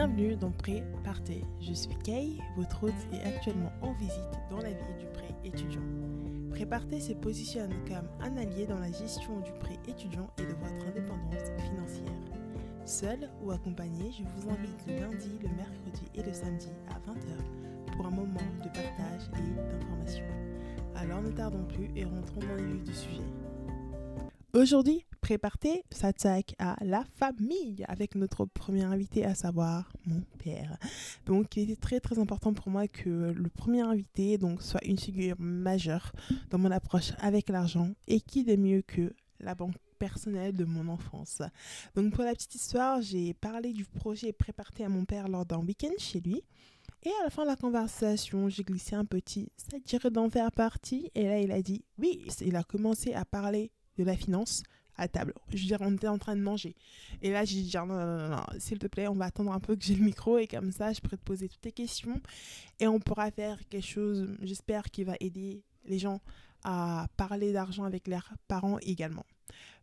Bienvenue dans Pré Partez. Je suis Kay, votre hôte et actuellement en visite dans la vie du prêt étudiant. Pré Partez se positionne comme un allié dans la gestion du prêt étudiant et de votre indépendance financière. Seul ou accompagné, je vous invite le lundi, le mercredi et le samedi à 20h pour un moment de partage et d'information. Alors ne tardons plus et rentrons dans les vif du sujet. Aujourd'hui, Préparté s'attaque à la famille avec notre premier invité, à savoir mon père. Donc, il était très très important pour moi que le premier invité donc soit une figure majeure dans mon approche avec l'argent et qui de mieux que la banque personnelle de mon enfance. Donc, pour la petite histoire, j'ai parlé du projet Préparté à mon père lors d'un week-end chez lui. Et à la fin de la conversation, j'ai glissé un petit ça dirait d'en faire partie. Et là, il a dit oui. Il a commencé à parler de la finance table. Je veux dire, on était en train de manger. Et là, j'ai dit, non, s'il te plaît, on va attendre un peu que j'ai le micro et comme ça, je pourrais te poser toutes tes questions et on pourra faire quelque chose, j'espère, qui va aider les gens à parler d'argent avec leurs parents également.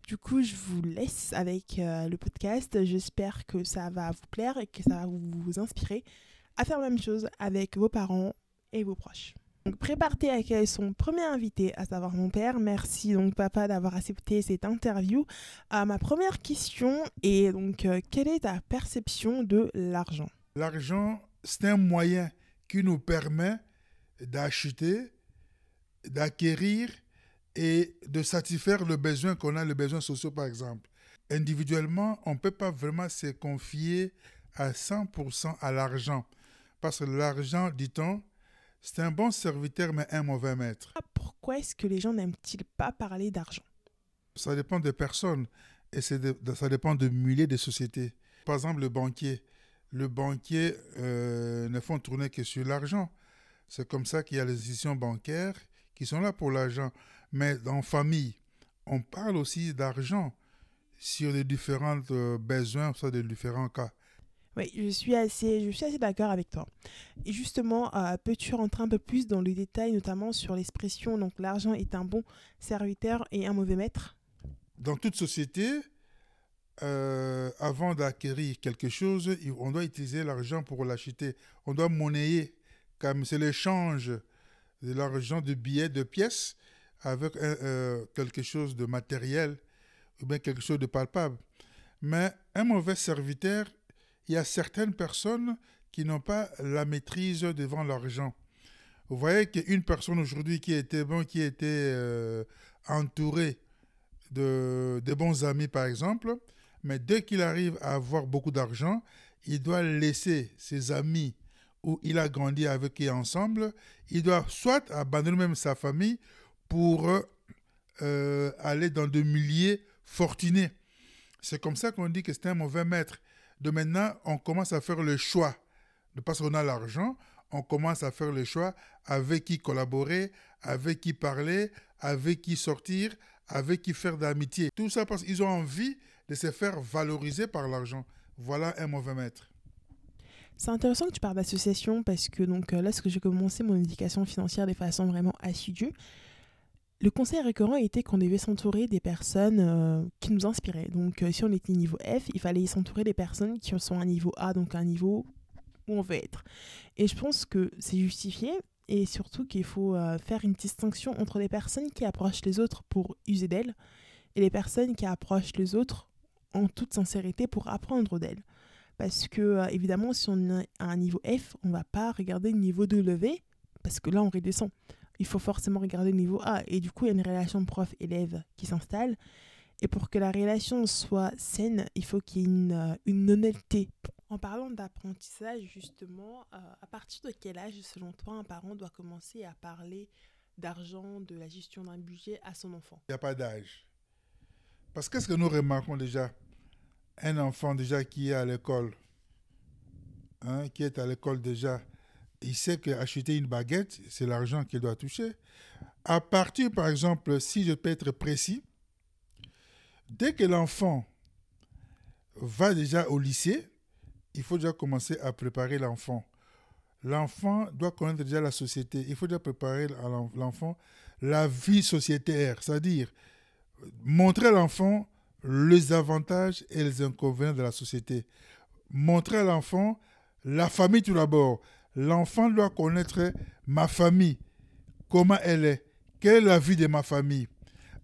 Du coup, je vous laisse avec euh, le podcast. J'espère que ça va vous plaire et que ça va vous inspirer à faire la même chose avec vos parents et vos proches. Préparté accueille son premier invité, à savoir mon père. Merci donc papa d'avoir accepté cette interview. Ma première question est donc euh, quelle est ta perception de l'argent? L'argent, c'est un moyen qui nous permet d'acheter, d'acquérir et de satisfaire le besoin qu'on a, les besoins sociaux par exemple. Individuellement, on ne peut pas vraiment se confier à 100% à l'argent. Parce que l'argent, dit-on, c'est un bon serviteur, mais un mauvais maître. Pourquoi est-ce que les gens n'aiment-ils pas parler d'argent? Ça dépend des personnes et ça dépend de milliers de sociétés. Par exemple, le banquier. Le banquier euh, ne font tourner que sur l'argent. C'est comme ça qu'il y a les institutions bancaires qui sont là pour l'argent. Mais dans famille, on parle aussi d'argent sur les différents euh, besoins, sur les différents cas. Oui, je suis assez, assez d'accord avec toi. Et justement, euh, peux-tu rentrer un peu plus dans le détail, notamment sur l'expression donc l'argent est un bon serviteur et un mauvais maître? Dans toute société, euh, avant d'acquérir quelque chose, on doit utiliser l'argent pour l'acheter. On doit monnayer, comme c'est l'échange de l'argent de billets, de pièces, avec euh, quelque chose de matériel ou bien quelque chose de palpable. Mais un mauvais serviteur, il y a certaines personnes qui n'ont pas la maîtrise devant l'argent. Vous voyez qu'une personne aujourd'hui qui était bon, qui était euh, entourée de, bons amis, par exemple, mais dès qu'il arrive à avoir beaucoup d'argent, il doit laisser ses amis où il a grandi avec eux ensemble. Il doit soit abandonner même sa famille pour euh, aller dans de milliers fortunés. C'est comme ça qu'on dit que c'est un mauvais maître de maintenant, on commence à faire le choix. De parce qu'on a l'argent, on commence à faire le choix avec qui collaborer, avec qui parler, avec qui sortir, avec qui faire d'amitié. Tout ça parce qu'ils ont envie de se faire valoriser par l'argent. Voilà un mauvais maître. C'est intéressant que tu parles d'association parce que donc euh, lorsque j'ai commencé mon éducation financière de façon vraiment assidue, le conseil récurrent était qu'on devait s'entourer des personnes euh, qui nous inspiraient. Donc, euh, si on était niveau F, il fallait s'entourer des personnes qui sont à niveau A, donc un niveau où on veut être. Et je pense que c'est justifié et surtout qu'il faut euh, faire une distinction entre les personnes qui approchent les autres pour user d'elles et les personnes qui approchent les autres en toute sincérité pour apprendre d'elles. Parce que, évidemment, si on est à un niveau F, on ne va pas regarder le niveau de levé parce que là, on redescend il faut forcément regarder le niveau A. Et du coup, il y a une relation prof-élève qui s'installe. Et pour que la relation soit saine, il faut qu'il y ait une, euh, une honnêteté. En parlant d'apprentissage, justement, euh, à partir de quel âge, selon toi, un parent doit commencer à parler d'argent, de la gestion d'un budget à son enfant? Il n'y a pas d'âge. Parce qu'est-ce que nous remarquons déjà? Un enfant déjà qui est à l'école, hein, qui est à l'école déjà, il sait qu'acheter une baguette, c'est l'argent qu'il doit toucher. À partir, par exemple, si je peux être précis, dès que l'enfant va déjà au lycée, il faut déjà commencer à préparer l'enfant. L'enfant doit connaître déjà la société. Il faut déjà préparer à l'enfant la vie sociétaire, c'est-à-dire montrer à l'enfant les avantages et les inconvénients de la société. montrer à l'enfant la famille tout d'abord. L'enfant doit connaître ma famille, comment elle est, quelle est la vie de ma famille,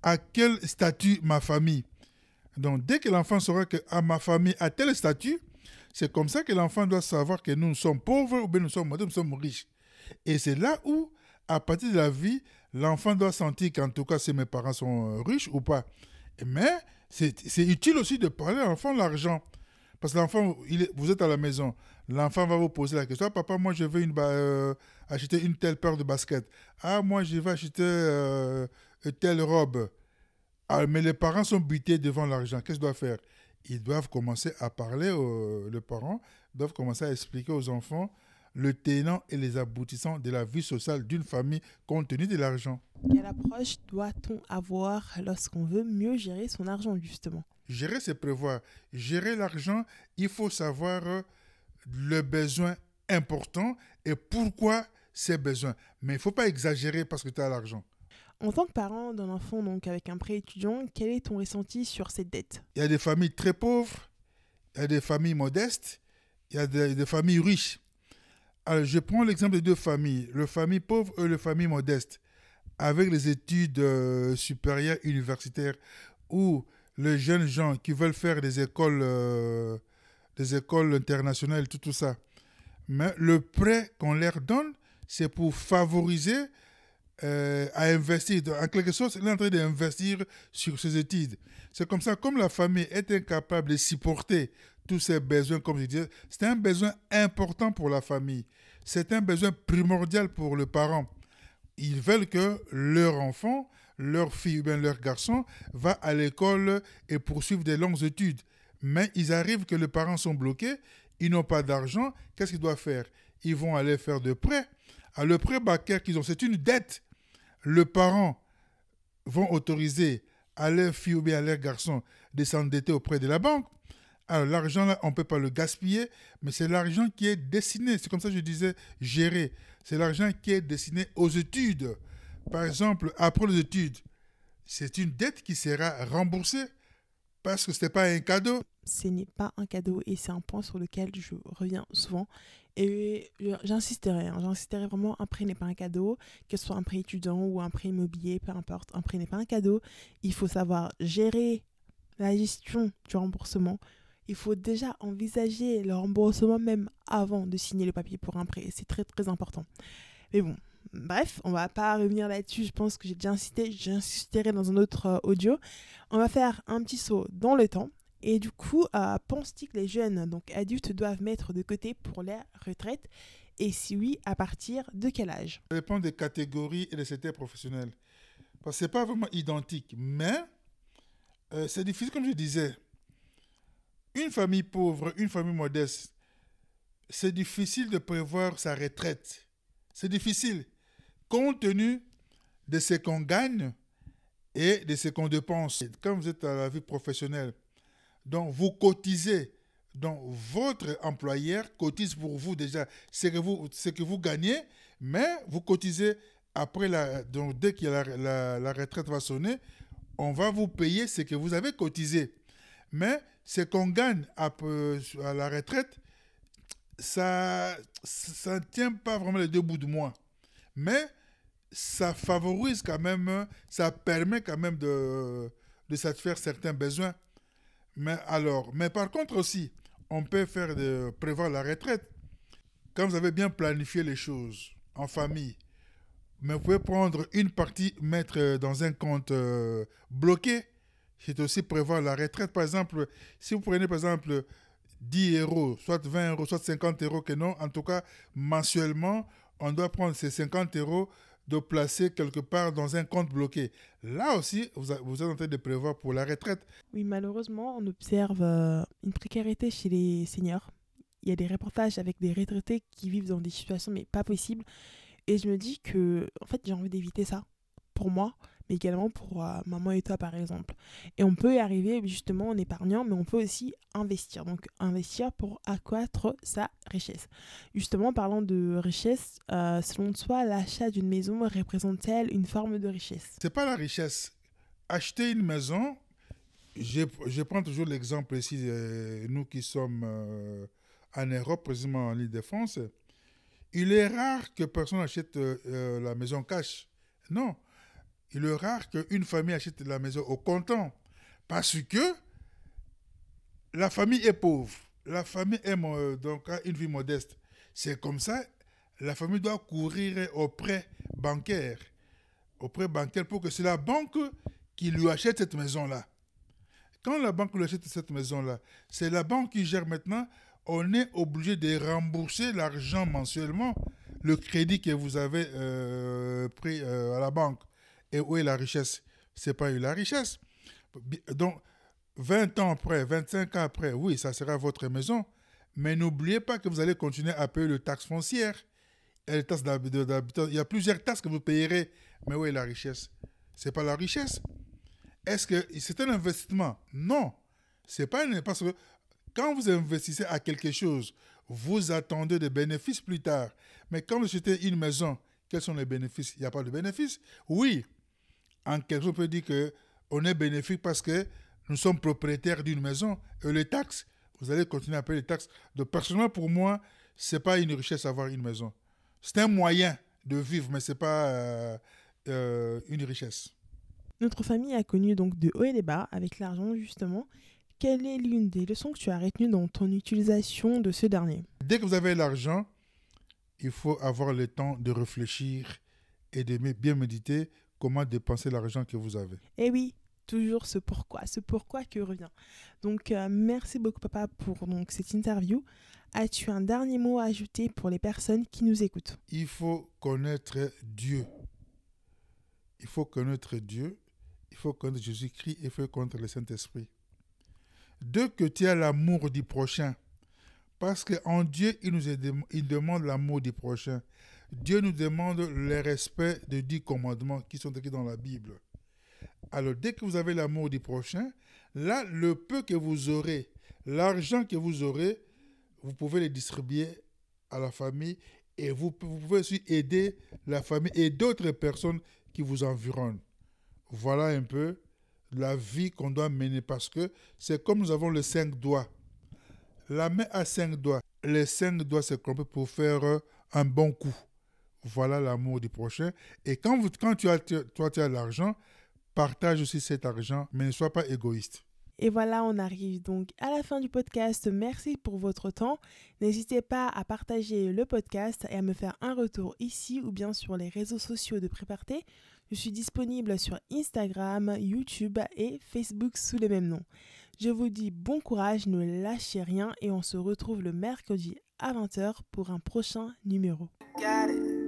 à quel statut ma famille. Donc, dès que l'enfant saura que ah, ma famille a tel statut, c'est comme ça que l'enfant doit savoir que nous sommes pauvres ou bien nous sommes nous sommes riches. Et c'est là où, à partir de la vie, l'enfant doit sentir qu'en tout cas, si mes parents sont euh, riches ou pas. Mais c'est utile aussi de parler à l'enfant de l'argent. Parce que l'enfant, vous êtes à la maison, l'enfant va vous poser la question, ah, papa, moi je veux une, euh, acheter une telle paire de baskets. Ah, moi je vais acheter euh, telle robe. Ah, mais les parents sont butés devant l'argent. Qu'est-ce qu'ils doivent faire? Ils doivent commencer à parler, aux, les parents doivent commencer à expliquer aux enfants le tenant et les aboutissants de la vie sociale d'une famille compte tenu de l'argent. Quelle approche doit-on avoir lorsqu'on veut mieux gérer son argent, justement? Gérer, c'est prévoir. Gérer l'argent, il faut savoir euh, le besoin important et pourquoi ces besoins. Mais il ne faut pas exagérer parce que tu as l'argent. En tant que parent d'un enfant donc avec un prêt étudiant, quel est ton ressenti sur cette dette? Il y a des familles très pauvres, il y a des familles modestes, il y a des, familles riches. Alors, je prends l'exemple de deux familles, le famille pauvre et le famille modeste, avec les études euh, supérieures universitaires, où les jeunes gens qui veulent faire des écoles, euh, des écoles internationales, tout, tout ça. Mais le prêt qu'on leur donne, c'est pour favoriser euh, à investir. En quelque sorte, il est en train d'investir sur ses études. C'est comme ça, comme la famille est incapable de supporter tous ses besoins, comme je disais, c'est un besoin important pour la famille. C'est un besoin primordial pour le parent. Ils veulent que leur enfant, leur fille ou bien leur garçon va à l'école et poursuivre des longues études. Mais ils arrivent que les parents sont bloqués, ils n'ont pas d'argent, qu'est-ce qu'ils doivent faire? Ils vont aller faire de prêts à le prêt bancaire qu'ils ont, c'est une dette. Le parent vont autoriser à leur fille ou bien à leur garçon de s'endetter auprès de la banque. Alors l'argent, là, on ne peut pas le gaspiller, mais c'est l'argent qui est destiné, c'est comme ça que je disais, gérer. C'est l'argent qui est destiné aux études. Par exemple, après les études, c'est une dette qui sera remboursée parce que ce n'est pas un cadeau. Ce n'est pas un cadeau et c'est un point sur lequel je reviens souvent. Et j'insisterai, hein, j'insisterai vraiment, un prêt n'est pas un cadeau, que ce soit un prêt étudiant ou un prêt immobilier, peu importe, un prêt n'est pas un cadeau. Il faut savoir gérer la gestion du remboursement. Il faut déjà envisager le remboursement même avant de signer le papier pour un prêt. C'est très très important. Mais bon, bref, on va pas revenir là-dessus. Je pense que j'ai déjà insisté. J'insisterai dans un autre euh, audio. On va faire un petit saut dans le temps et du coup, euh, pense-t-il que les jeunes, donc adultes, doivent mettre de côté pour la retraite? Et si oui, à partir de quel âge? Ça dépend des catégories et des secteurs professionnels. Parce que ce n'est pas vraiment identique. Mais euh, c'est difficile, comme je disais. Une famille pauvre, une famille modeste, c'est difficile de prévoir sa retraite. C'est difficile. Compte tenu de ce qu'on gagne et de ce qu'on dépense. Quand vous êtes à la vie professionnelle, donc, vous cotisez. Donc, votre employeur cotise pour vous déjà ce que vous, ce que vous gagnez, mais vous cotisez après la. Donc, dès que la, la, retraite va sonner, on va vous payer ce que vous avez cotisé. Mais ce qu'on gagne à, à, la retraite, ça ne tient pas vraiment les deux bouts de mois. Mais ça favorise quand même, ça permet quand même de, de satisfaire certains besoins. Mais alors, mais par contre aussi, on peut faire de, prévoir la retraite quand vous avez bien planifié les choses en famille. Mais vous pouvez prendre une partie, mettre dans un compte euh, bloqué. C'est aussi prévoir la retraite. Par exemple, si vous prenez par exemple 10 euros, soit 20 euros, soit 50 euros, que non, en tout cas, mensuellement, on doit prendre ces 50 euros de placer quelque part dans un compte bloqué. Là aussi, vous, êtes en train de prévoir pour la retraite. Oui, malheureusement, on observe euh, une précarité chez les seniors. Il y a des reportages avec des retraités qui vivent dans des situations mais pas possibles. Et je me dis que, en fait, j'ai envie d'éviter ça. Pour moi, mais également pour euh, maman et toi par exemple. Et on peut y arriver justement en épargnant, mais on peut aussi investir. Donc investir pour accroître sa richesse. Justement, parlant de richesse, euh, selon toi, l'achat d'une maison représente-t-elle une forme de richesse? C'est pas la richesse. Acheter une maison, je, je prends toujours l'exemple ici, euh, nous qui sommes en Europe, précisément en Ile-de-France. Il est rare que personne achète euh, euh, la maison cash. Non. Il est rare qu'une famille achète la maison au comptant. Parce que la famille est pauvre. La famille est, mo- donc, a une vie modeste. C'est comme ça, la famille doit courir au prêt bancaire. Au prêt bancaire pour que c'est la banque qui lui achète cette maison-là. Quand la banque lui achète cette maison-là, c'est la banque qui gère maintenant. On est obligé de rembourser l'argent mensuellement, le crédit que vous avez euh, pris euh, à la banque. Et où est la richesse? C'est pas eu la richesse. Donc, 20 ans après, 25 ans après, oui, ça sera votre maison. Mais n'oubliez pas que vous allez continuer à payer le taxe foncière les taxes d'habitation. Il y a plusieurs taxes que vous payerez. Mais où est la richesse? C'est pas la richesse. Est-ce que c'est un investissement? Non. C'est pas parce que quand vous investissez à quelque chose, vous attendez des bénéfices plus tard. Mais quand vous achetez une maison, quels sont les bénéfices? Il n'y a pas de bénéfices? Oui. En quelque sorte, on peut dire que on est bénéfique parce que nous sommes propriétaires d'une maison et les taxes, vous allez continuer à payer les taxes. Donc, personnellement, pour moi, c'est pas une richesse avoir une maison. C'est un moyen de vivre, mais c'est pas euh, euh, une richesse. Notre famille a connu donc de hauts et des bas avec l'argent justement. Quelle est l'une des leçons que tu as retenues dans ton utilisation de ce dernier? Dès que vous avez l'argent, il faut avoir le temps de réfléchir et de bien méditer comment dépenser l'argent que vous avez. Eh oui, toujours ce pourquoi, ce pourquoi que revient. Donc euh, merci beaucoup papa pour donc cette interview. As-tu un dernier mot à ajouter pour les personnes qui nous écoutent? Il faut connaître Dieu. Il faut connaître Dieu. Il faut connaître Jésus-Christ. Il faut connaître le Saint-Esprit. Dès que tu as l'amour du prochain, parce qu'en Dieu, il nous est il demande l'amour du prochain. Dieu nous demande le respect des dix commandements qui sont écrits dans la Bible. Alors, dès que vous avez l'amour du prochain, là, le peu que vous aurez, l'argent que vous aurez, vous pouvez le distribuer à la famille et vous, pouvez aussi aider la famille et d'autres personnes qui vous environnent. Voilà un peu la vie qu'on doit mener parce que c'est comme nous avons les cinq doigts. La main a cinq doigts. Les cinq doigts se complètent pour faire un bon coup. Voilà l'amour du prochain. Et quand, vous, quand tu as, tu- toi, tu as l'argent, partage aussi cet argent, mais ne sois pas égoïste. Et voilà, on arrive donc à la fin du podcast. Merci pour votre temps. N'hésitez pas à partager le podcast et à me faire un retour ici ou bien sur les réseaux sociaux de Préparté. Je suis disponible sur Instagram, YouTube et Facebook sous le même nom. Je vous dis bon courage, ne lâchez rien et on se retrouve le mercredi à 20h pour un prochain numéro. got it.